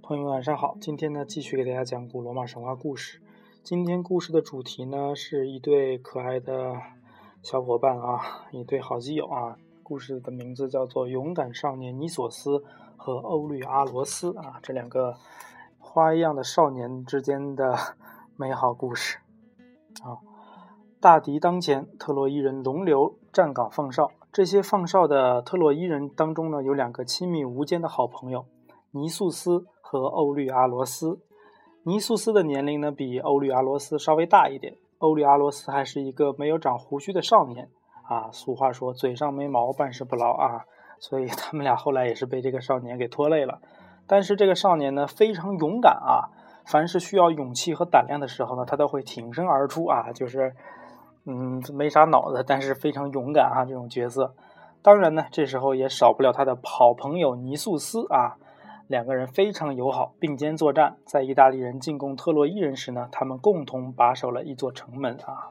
朋友们晚上好，今天呢继续给大家讲古罗马神话故事。今天故事的主题呢是一对可爱的小伙伴啊，一对好基友啊。故事的名字叫做《勇敢少年尼索斯和欧律阿罗斯》啊，这两个花一样的少年之间的美好故事啊。大敌当前，特洛伊人轮流站岗放哨。这些放哨的特洛伊人当中呢，有两个亲密无间的好朋友，尼素斯和欧律阿罗斯。尼素斯的年龄呢，比欧律阿罗斯稍微大一点。欧律阿罗斯还是一个没有长胡须的少年啊。俗话说，嘴上没毛，办事不牢啊。所以他们俩后来也是被这个少年给拖累了。但是这个少年呢，非常勇敢啊。凡是需要勇气和胆量的时候呢，他都会挺身而出啊，就是。嗯，没啥脑子，但是非常勇敢哈，这种角色。当然呢，这时候也少不了他的好朋友尼素斯啊，两个人非常友好，并肩作战。在意大利人进攻特洛伊人时呢，他们共同把守了一座城门啊。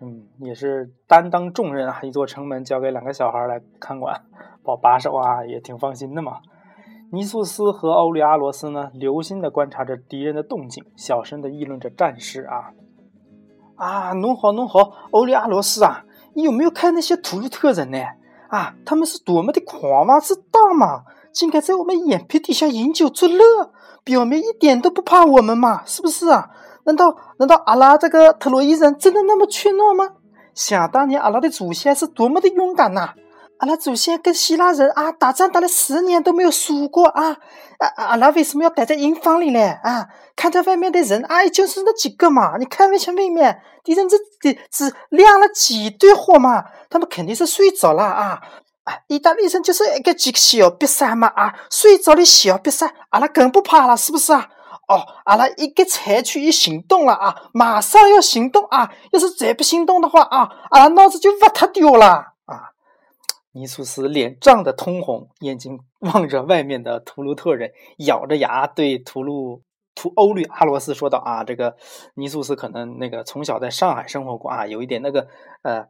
嗯，也是担当重任啊，一座城门交给两个小孩来看管、保把守啊，也挺放心的嘛。尼素斯和欧利阿罗斯呢，留心的观察着敌人的动静，小声的议论着战事啊。啊，侬好侬好，欧利阿罗斯啊，你有没有看那些土鲁特人呢？啊，他们是多么的狂妄自大嘛，竟敢在我们眼皮底下饮酒作乐，表面一点都不怕我们嘛，是不是啊？难道难道阿拉这个特洛伊人真的那么怯懦吗？想当年阿拉的祖先是多么的勇敢呐！阿拉祖先跟希腊人啊打仗打了十年都没有输过啊！啊阿拉为什么要待在营房里嘞？啊，看在外面的人啊，就是那几个嘛。你看一下外面，敌人这只只亮了几堆火嘛，他们肯定是睡着了啊！啊，意大利人就是一个几个小瘪三嘛啊，睡着的小瘪三，阿拉更不怕了，是不是啊？哦，阿拉一个采取一行动了啊，马上要行动啊！要是再不行动的话啊，阿拉脑子就挖他掉了。尼苏斯脸涨得通红，眼睛望着外面的图卢特人，咬着牙对图卢图欧律阿罗斯说道：“啊，这个尼苏斯可能那个从小在上海生活过啊，有一点那个呃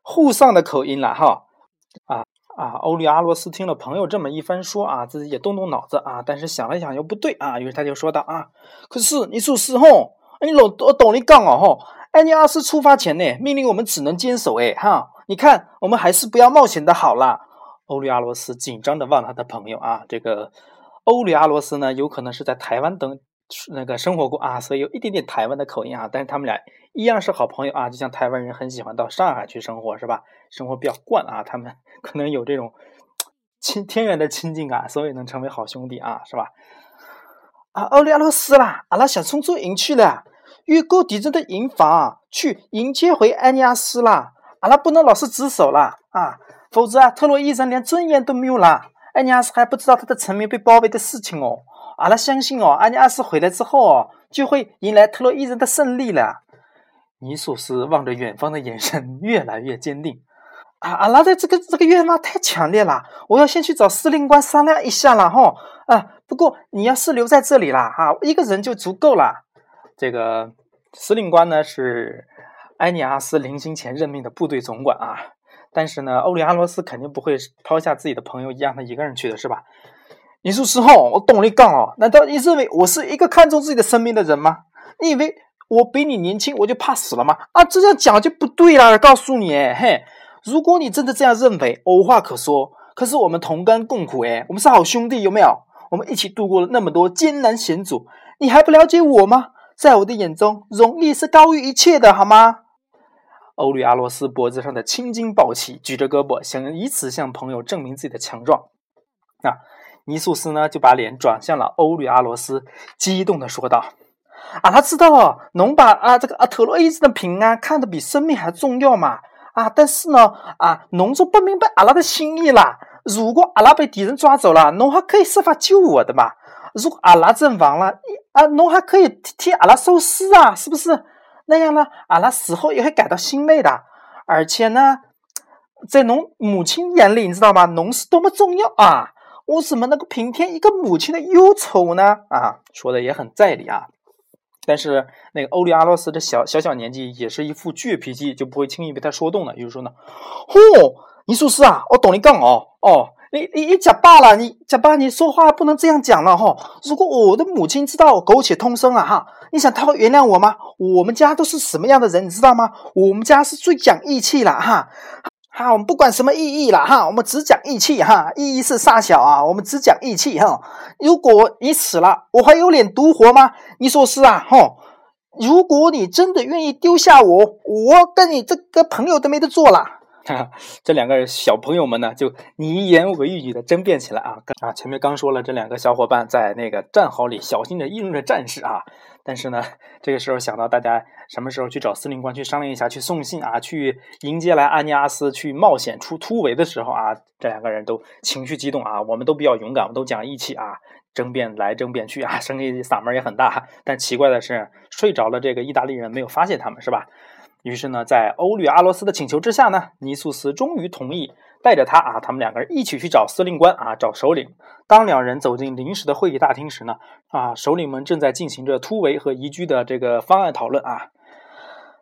沪上的口音了哈。”啊啊，欧律阿罗斯听了朋友这么一番说啊，自己也动动脑子啊，但是想了想又不对啊，于是他就说道：“啊，可是尼苏斯吼，你老我懂你讲哦吼，安尼阿斯出发前呢，命令我们只能坚守哎哈。”你看，我们还是不要冒险的好了。欧里阿罗斯紧张的望他的朋友啊，这个欧里阿罗斯呢，有可能是在台湾等那个生活过啊，所以有一点点台湾的口音啊。但是他们俩一样是好朋友啊，就像台湾人很喜欢到上海去生活是吧？生活比较惯啊，他们 可能有这种亲天然的亲近感，所以能成为好兄弟啊，是吧？啊，欧里阿罗斯啦，阿拉想冲出营去了，越过敌人的营房去迎接回安尼亚斯啦。阿拉不能老是自首了啊，否则啊，特洛伊人连尊严都没有了。安尼阿斯还不知道他的城民被包围的事情哦。阿拉相信哦，安尼阿斯回来之后哦，就会迎来特洛伊人的胜利了。尼索斯望着远方的眼神越来越坚定。啊，阿拉的这个这个愿望太强烈了，我要先去找司令官商量一下了哈。啊，不过你要是留在这里了哈，一个人就足够了。这个司令官呢是。埃尼阿斯临行前任命的部队总管啊，但是呢，欧里阿罗斯肯定不会抛下自己的朋友，让他一个人去的，是吧？你说实话，我懂你杠哦。难道你认为我是一个看重自己的生命的人吗？你以为我比你年轻，我就怕死了吗？啊，这样讲就不对了。告诉你，嘿，如果你真的这样认为，无话可说。可是我们同甘共苦，哎，我们是好兄弟，有没有？我们一起度过了那么多艰难险阻，你还不了解我吗？在我的眼中，荣誉是高于一切的，好吗？欧律阿罗斯脖子上的青筋暴起，举着胳膊，想以此向朋友证明自己的强壮。啊，尼素斯呢，就把脸转向了欧律阿罗斯，激动的说道：“啊，他知道，侬把啊这个啊特洛伊人的平安看得比生命还重要嘛？啊，但是呢，啊，侬就不明白阿拉的心意啦。如果阿拉被敌人抓走了，侬还可以设法救我的嘛。如果阿拉阵亡了，啊，侬还可以替阿拉收尸啊，是不是？”那样呢，阿拉死后也会感到欣慰的。而且呢，在侬母亲眼里，你知道吗？侬是多么重要啊！我怎么能够平添一个母亲的忧愁呢？啊，说的也很在理啊。但是那个欧利阿洛斯的小小小年纪也是一副倔脾气，就不会轻易被他说动的。也就是说呢，嚯，尼苏斯啊，我懂你讲哦，哦。你你你假爸了，你假爸，你说话不能这样讲了哈！如果我的母亲知道苟且偷生啊哈，你想她会原谅我吗？我们家都是什么样的人，你知道吗？我们家是最讲义气了哈！哈，我们不管什么意义了哈，我们只讲义气哈，意义是啥小啊？我们只讲义气哈！如果你死了，我还有脸独活吗？你说是啊？哈！如果你真的愿意丢下我，我跟你这个朋友都没得做了。这两个小朋友们呢，就你一言我一语的争辩起来啊！啊，前面刚说了，这两个小伙伴在那个战壕里小心的议论着战事啊。但是呢，这个时候想到大家什么时候去找司令官去商量一下，去送信啊，去迎接来安尼阿斯去冒险出突围的时候啊，这两个人都情绪激动啊。我们都比较勇敢，我们都讲义气啊，争辩来争辩去啊，声音嗓门也很大。但奇怪的是，睡着了这个意大利人没有发现他们，是吧？于是呢，在欧律阿罗斯的请求之下呢，尼苏斯终于同意带着他啊，他们两个人一起去找司令官啊，找首领。当两人走进临时的会议大厅时呢，啊，首领们正在进行着突围和移居的这个方案讨论啊。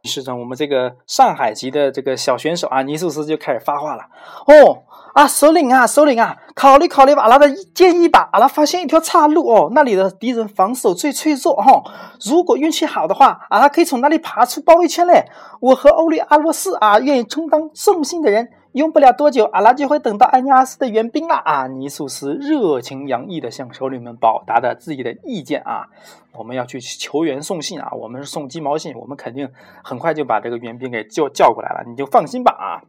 是呢，我们这个上海籍的这个小选手啊，尼苏斯就开始发话了。哦，啊，首领啊，首领啊，考虑考虑阿拉的建议吧。阿拉发现一条岔路哦，那里的敌人防守最脆弱哦。如果运气好的话，阿拉可以从那里爬出包围圈嘞。我和欧利阿洛斯啊，愿意充当送信的人。用不了多久，阿拉就会等到安尼阿斯的援兵了啊！尼素斯热情洋溢地向首领们表达的自己的意见啊！我们要去求援送信啊！我们是送鸡毛信，我们肯定很快就把这个援兵给叫叫过来了，你就放心吧啊！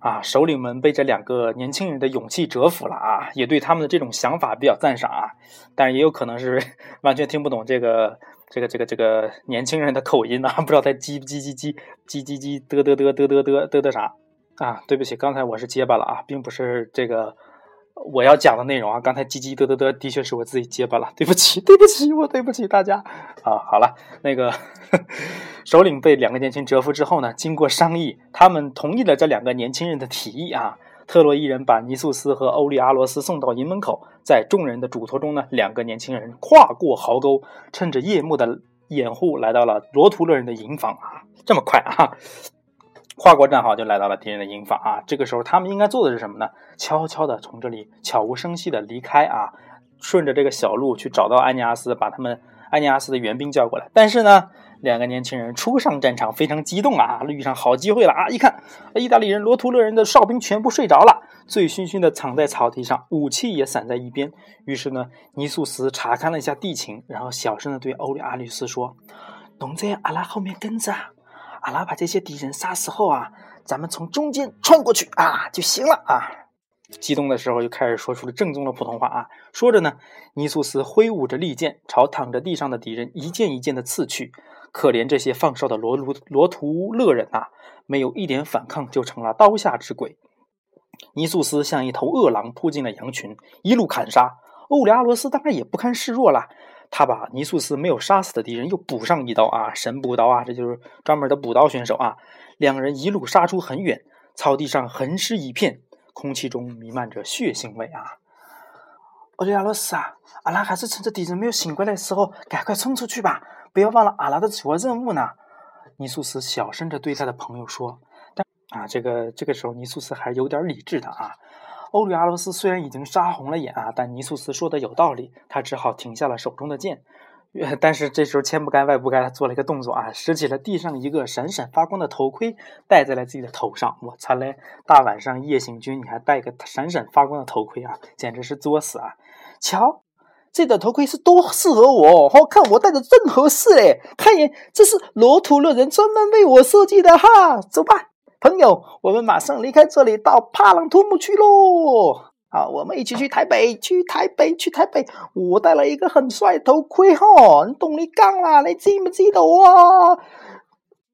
啊，首领们被这两个年轻人的勇气折服了啊，也对他们的这种想法比较赞赏啊，但也有可能是完全听不懂这个这个这个这个年轻人的口音啊，不知道在叽叽叽叽叽叽叽嘚嘚嘚嘚嘚嘚嘚嘚啥。啊，对不起，刚才我是结巴了啊，并不是这个我要讲的内容啊。刚才叽叽嘚嘚嘚，的确是我自己结巴了，对不起，对不起，我对不起大家啊。好了，那个 首领被两个年轻人折服之后呢，经过商议，他们同意了这两个年轻人的提议啊。特洛伊人把尼素斯和欧利阿罗斯送到营门口，在众人的嘱托中呢，两个年轻人跨过壕沟，趁着夜幕的掩护，来到了罗图勒人的营房啊。这么快啊！跨过战壕就来到了敌人的营房啊！这个时候他们应该做的是什么呢？悄悄的从这里悄无声息的离开啊，顺着这个小路去找到安尼阿斯，把他们安尼阿斯的援兵叫过来。但是呢，两个年轻人初上战场非常激动啊，遇上好机会了啊！一看，意大利人罗图勒人的哨兵全部睡着了，醉醺醺的躺在草地上，武器也散在一边。于是呢，尼素斯查看了一下地形，然后小声的对欧里阿律斯说：“龙在阿拉后面跟着。”阿拉把这些敌人杀死后啊，咱们从中间穿过去啊就行了啊！激动的时候就开始说出了正宗的普通话啊。说着呢，尼苏斯挥舞着利剑，朝躺着地上的敌人一件一件的刺去。可怜这些放哨的罗卢罗图勒人呐，没有一点反抗就成了刀下之鬼。尼苏斯像一头饿狼扑进了羊群，一路砍杀。欧里阿罗斯当然也不堪示弱了。他把尼素斯没有杀死的敌人又补上一刀啊，神补刀啊，这就是专门的补刀选手啊。两人一路杀出很远，草地上横尸一片，空气中弥漫着血腥味啊。欧利亚罗斯啊，阿拉还是趁着敌人没有醒过来的时候，赶快冲出去吧，不要忘了阿拉的主要任务呢。尼素斯小声的对他的朋友说。但啊，这个这个时候尼素斯还有点理智的啊。欧里阿罗斯虽然已经杀红了眼啊，但尼苏斯说的有道理，他只好停下了手中的剑。但是这时候千不该万不该，他做了一个动作啊，拾起了地上一个闪闪发光的头盔，戴在了自己的头上。我擦嘞！大晚上夜行军，你还戴个闪闪发光的头盔啊，简直是作死啊！瞧，这顶头盔是多适合我，好看我戴着正合适嘞。看一眼，这是罗图勒人专门为我设计的哈。走吧。朋友，我们马上离开这里，到帕朗图姆去喽！啊，我们一起去台北，去台北，去台北！我戴了一个很帅头盔哈，你懂你讲啦，你记不记得我？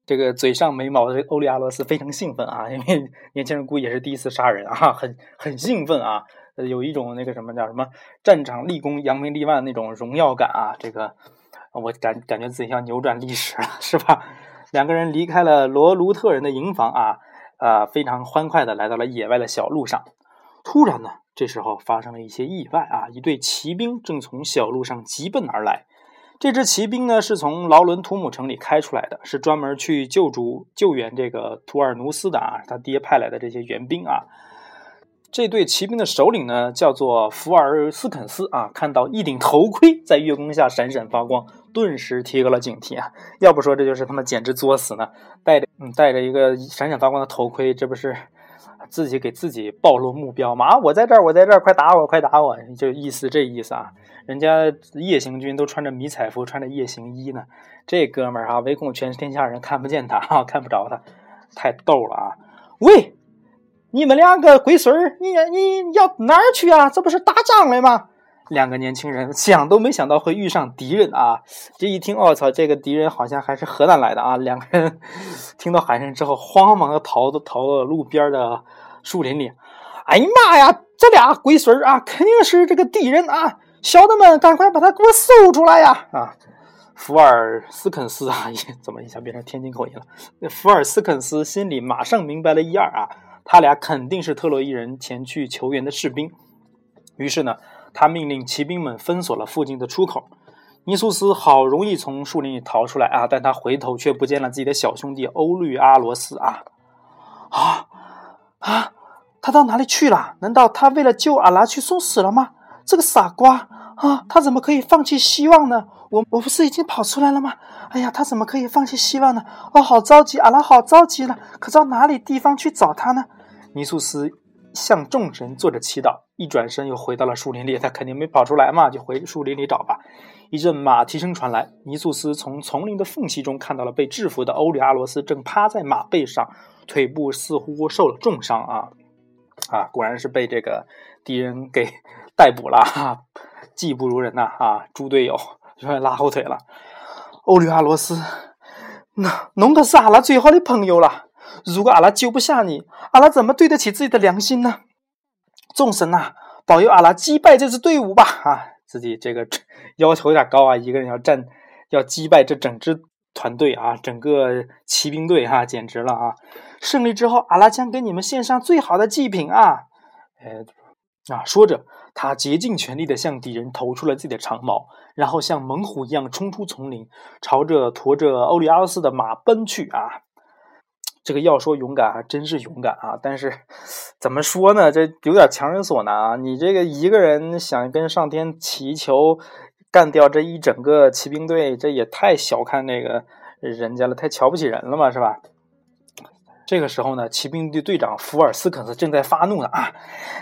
这个嘴上没毛的欧利阿罗斯非常兴奋啊，因为年轻人估计也是第一次杀人啊，很很兴奋啊，有一种那个什么叫什么战场立功、扬名立万那种荣耀感啊！这个我感感觉自己要扭转历史了，是吧？两个人离开了罗卢特人的营房啊，呃，非常欢快的来到了野外的小路上。突然呢，这时候发生了一些意外啊！一队骑兵正从小路上疾奔而来。这支骑兵呢，是从劳伦图姆城里开出来的，是专门去救助、救援这个图尔努斯的啊，他爹派来的这些援兵啊。这队骑兵的首领呢，叫做福尔斯肯斯啊。看到一顶头盔在月光下闪闪发光，顿时提高了警惕啊。要不说这就是他们简直作死呢，戴着嗯戴着一个闪闪发光的头盔，这不是自己给自己暴露目标吗？啊，我在这儿，我在这儿，快打我，快打我！就意思这意思啊。人家夜行军都穿着迷彩服，穿着夜行衣呢。这哥们儿啊，唯恐全天下人看不见他啊，看不着他，太逗了啊！喂！你们两个龟孙儿，你你要哪儿去啊？这不是打仗来吗？两个年轻人 想都没想到会遇上敌人啊！这一听，我操，这个敌人好像还是河南来的啊！两个人听到喊声之后，慌忙的逃到逃到路边的树林里。哎呀妈呀，这俩龟孙儿啊，肯定是这个敌人啊！小的们，赶快把他给我搜出来呀！啊，福尔斯肯斯啊，怎么一下变成天津口音了？福尔斯肯斯心里马上明白了一二啊！他俩肯定是特洛伊人前去求援的士兵，于是呢，他命令骑兵们封锁了附近的出口。尼苏斯好容易从树林里逃出来啊，但他回头却不见了自己的小兄弟欧律阿罗斯啊啊啊！他到哪里去了？难道他为了救阿拉去送死了吗？这个傻瓜啊！他怎么可以放弃希望呢？我我不是已经跑出来了吗？哎呀，他怎么可以放弃希望呢？哦，好着急，阿拉好着急了，可到哪里地方去找他呢？尼苏斯向众神做着祈祷，一转身又回到了树林里。他肯定没跑出来嘛，就回树林里找吧。一阵马蹄声传来，尼苏斯从丛林的缝隙中看到了被制服的欧里阿罗斯，正趴在马背上，腿部似乎受了重伤啊啊！果然是被这个敌人给逮捕了哈，技不如人呐啊！猪队友有点拉后腿了。欧里阿罗斯，那侬可是阿拉最好的朋友了。如果阿拉救不下你，阿拉怎么对得起自己的良心呢？众神呐，保佑阿拉击败这支队伍吧！啊，自己这个 要求有点高啊，一个人要战，要击败这整支团队啊，整个骑兵队哈，简直了啊！胜利之后，阿拉将给你们献上最好的祭品啊！哎，啊，说着，他竭尽全力的向敌人投出了自己的长矛，然后像猛虎一样冲出丛林，朝着驮着欧里阿斯的马奔去啊！这个要说勇敢还真是勇敢啊！但是怎么说呢？这有点强人所难啊！你这个一个人想跟上天祈求干掉这一整个骑兵队，这也太小看那个人家了，太瞧不起人了嘛，是吧？这个时候呢，骑兵队队长福尔斯肯斯正在发怒呢啊！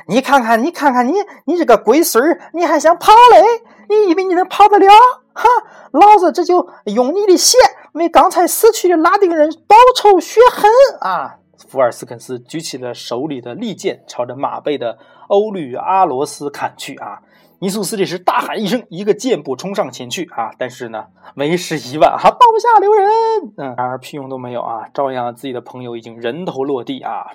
你看看，你看看你，你这个龟孙儿，你还想跑嘞？你以为你能跑得了？哈！老子这就用你的血！为刚才死去的拉丁人报仇雪恨啊！福尔斯肯斯举起了手里的利剑，朝着马背的欧律阿罗斯砍去啊！尼苏斯这时大喊一声，一个箭步冲上前去啊！但是呢，为时已晚，哈，刀下留人，嗯，然而屁用都没有啊！照样自己的朋友已经人头落地啊！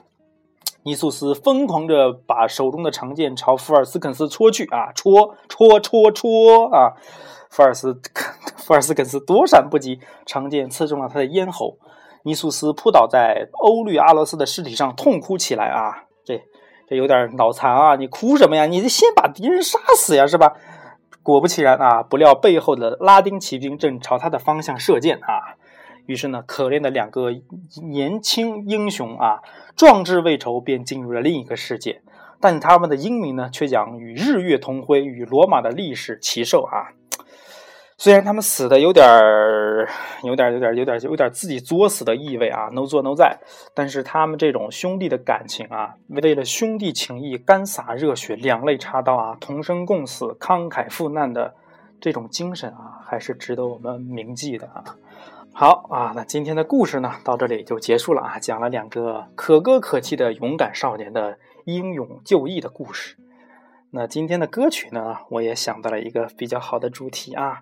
尼苏斯疯狂着把手中的长剑朝福尔斯肯斯戳去啊！戳戳戳戳啊！福尔斯 福尔斯肯斯躲闪不及，长剑刺中了他的咽喉。尼苏斯扑倒在欧律阿罗斯的尸体上，痛哭起来啊！这这有点脑残啊！你哭什么呀？你得先把敌人杀死呀，是吧？果不其然啊！不料背后的拉丁骑兵正朝他的方向射箭啊！于是呢，可怜的两个年轻英雄啊，壮志未酬便进入了另一个世界。但他们的英名呢，却将与日月同辉，与罗马的历史齐寿啊！虽然他们死的有点儿，有点儿，有点儿，有点儿，有点自己作死的意味啊，no 作 no 在，但是他们这种兄弟的感情啊，为了兄弟情谊，干洒热血，两肋插刀啊，同生共死，慷慨赴难的这种精神啊，还是值得我们铭记的啊。好啊，那今天的故事呢，到这里就结束了啊，讲了两个可歌可泣的勇敢少年的英勇就义的故事。那今天的歌曲呢，我也想到了一个比较好的主题啊。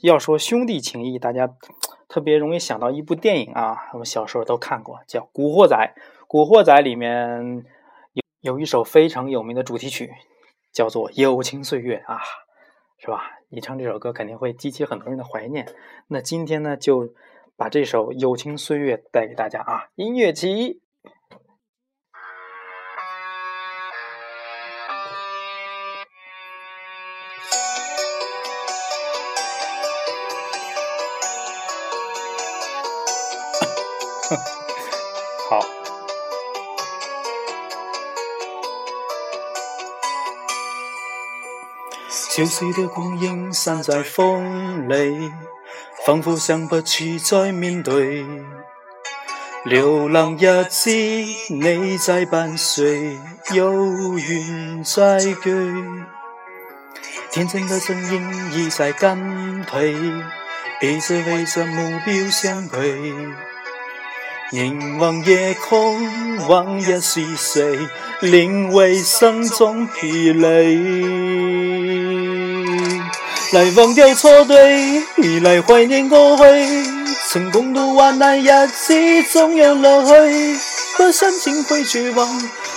要说兄弟情谊，大家特别容易想到一部电影啊，我们小时候都看过，叫《古惑仔》。《古惑仔》里面有有一首非常有名的主题曲，叫做《友情岁月》啊，是吧？你唱这首歌，肯定会激起很多人的怀念。那今天呢，就把这首《友情岁月》带给大家啊，音乐起。消失的光影散在风里，仿佛想不起再面对。流浪日子，你在伴随，有缘再聚。天真的声音已在减退，彼此为着目标相陪。凝望夜空，往日是谁，令为生中疲累？来忘掉错对，来怀念过去。曾共度患难日子，总有乐趣。不相信会绝望，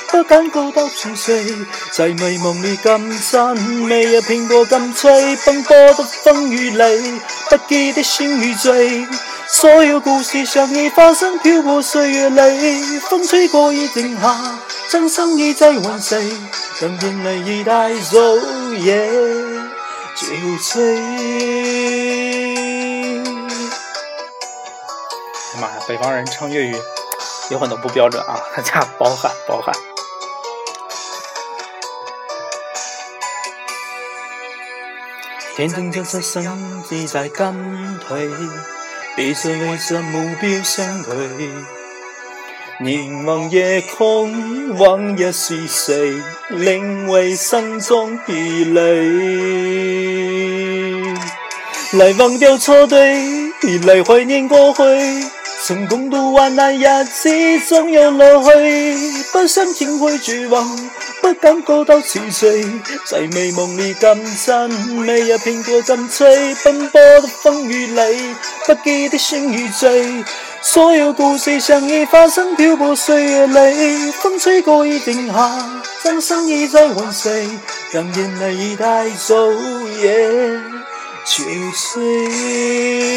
不敢高到沉睡。在迷梦里感赞，每日拼搏干脆，奔波的风雨里，不羁的心与醉。所有故事像已发生，漂泊岁月里，风吹过已静下，掌声已在万岁，让眼泪已带走夜。酒醉。哎妈呀，北方人唱粤语有很多不标准啊，大家包涵包涵。天真的这生意在减退，彼此为着目标相对。凝望夜空，往日是谁，令为心中疲累？来忘掉错对，来怀念过去。曾共度患难日子，总有乐趣。不想听会绝望，不敢高到憔悴，在美梦里感赞，每日拼搏干脆，奔波的风雨里，不羁的心与醉。所有故事像已发生，漂泊岁月里，风吹过已定下，掌声已在万岁，让眼泪已带走憔悴。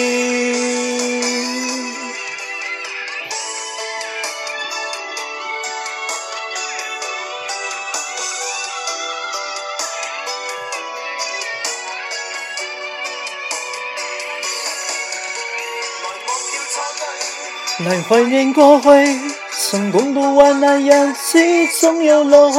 来怀念过去，曾共度患难日子，总有乐趣。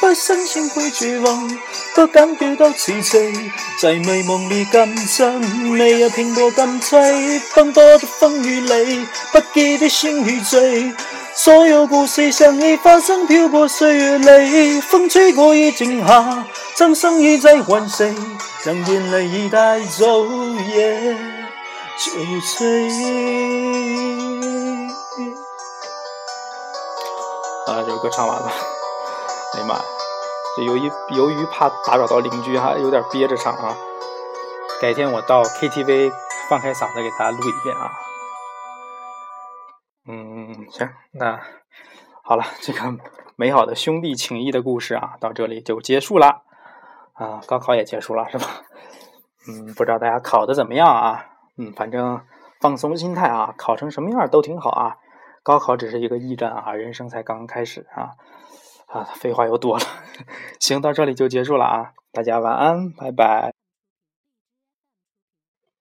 不相信会绝望，不敢跌到憔悴，在美梦里感真，每日拼搏干脆，奔波的风雨里，不羁的心与醉。所有故事像已发生，漂泊岁月里，风吹过已静下，掌声已在万岁，让眼泪已带走夜憔悴。啊，这首歌唱完了。哎呀妈呀，由于由于怕打扰到邻居哈，有点憋着唱啊。改天我到 KTV 放开嗓子给大家录一遍啊。嗯，行，那好了，这个美好的兄弟情谊的故事啊，到这里就结束了啊。高考也结束了是吧？嗯，不知道大家考的怎么样啊？嗯，反正放松心态啊，考成什么样都挺好啊。高考只是一个驿站啊，人生才刚刚开始啊！啊，废话又多了，行，到这里就结束了啊，大家晚安，拜拜。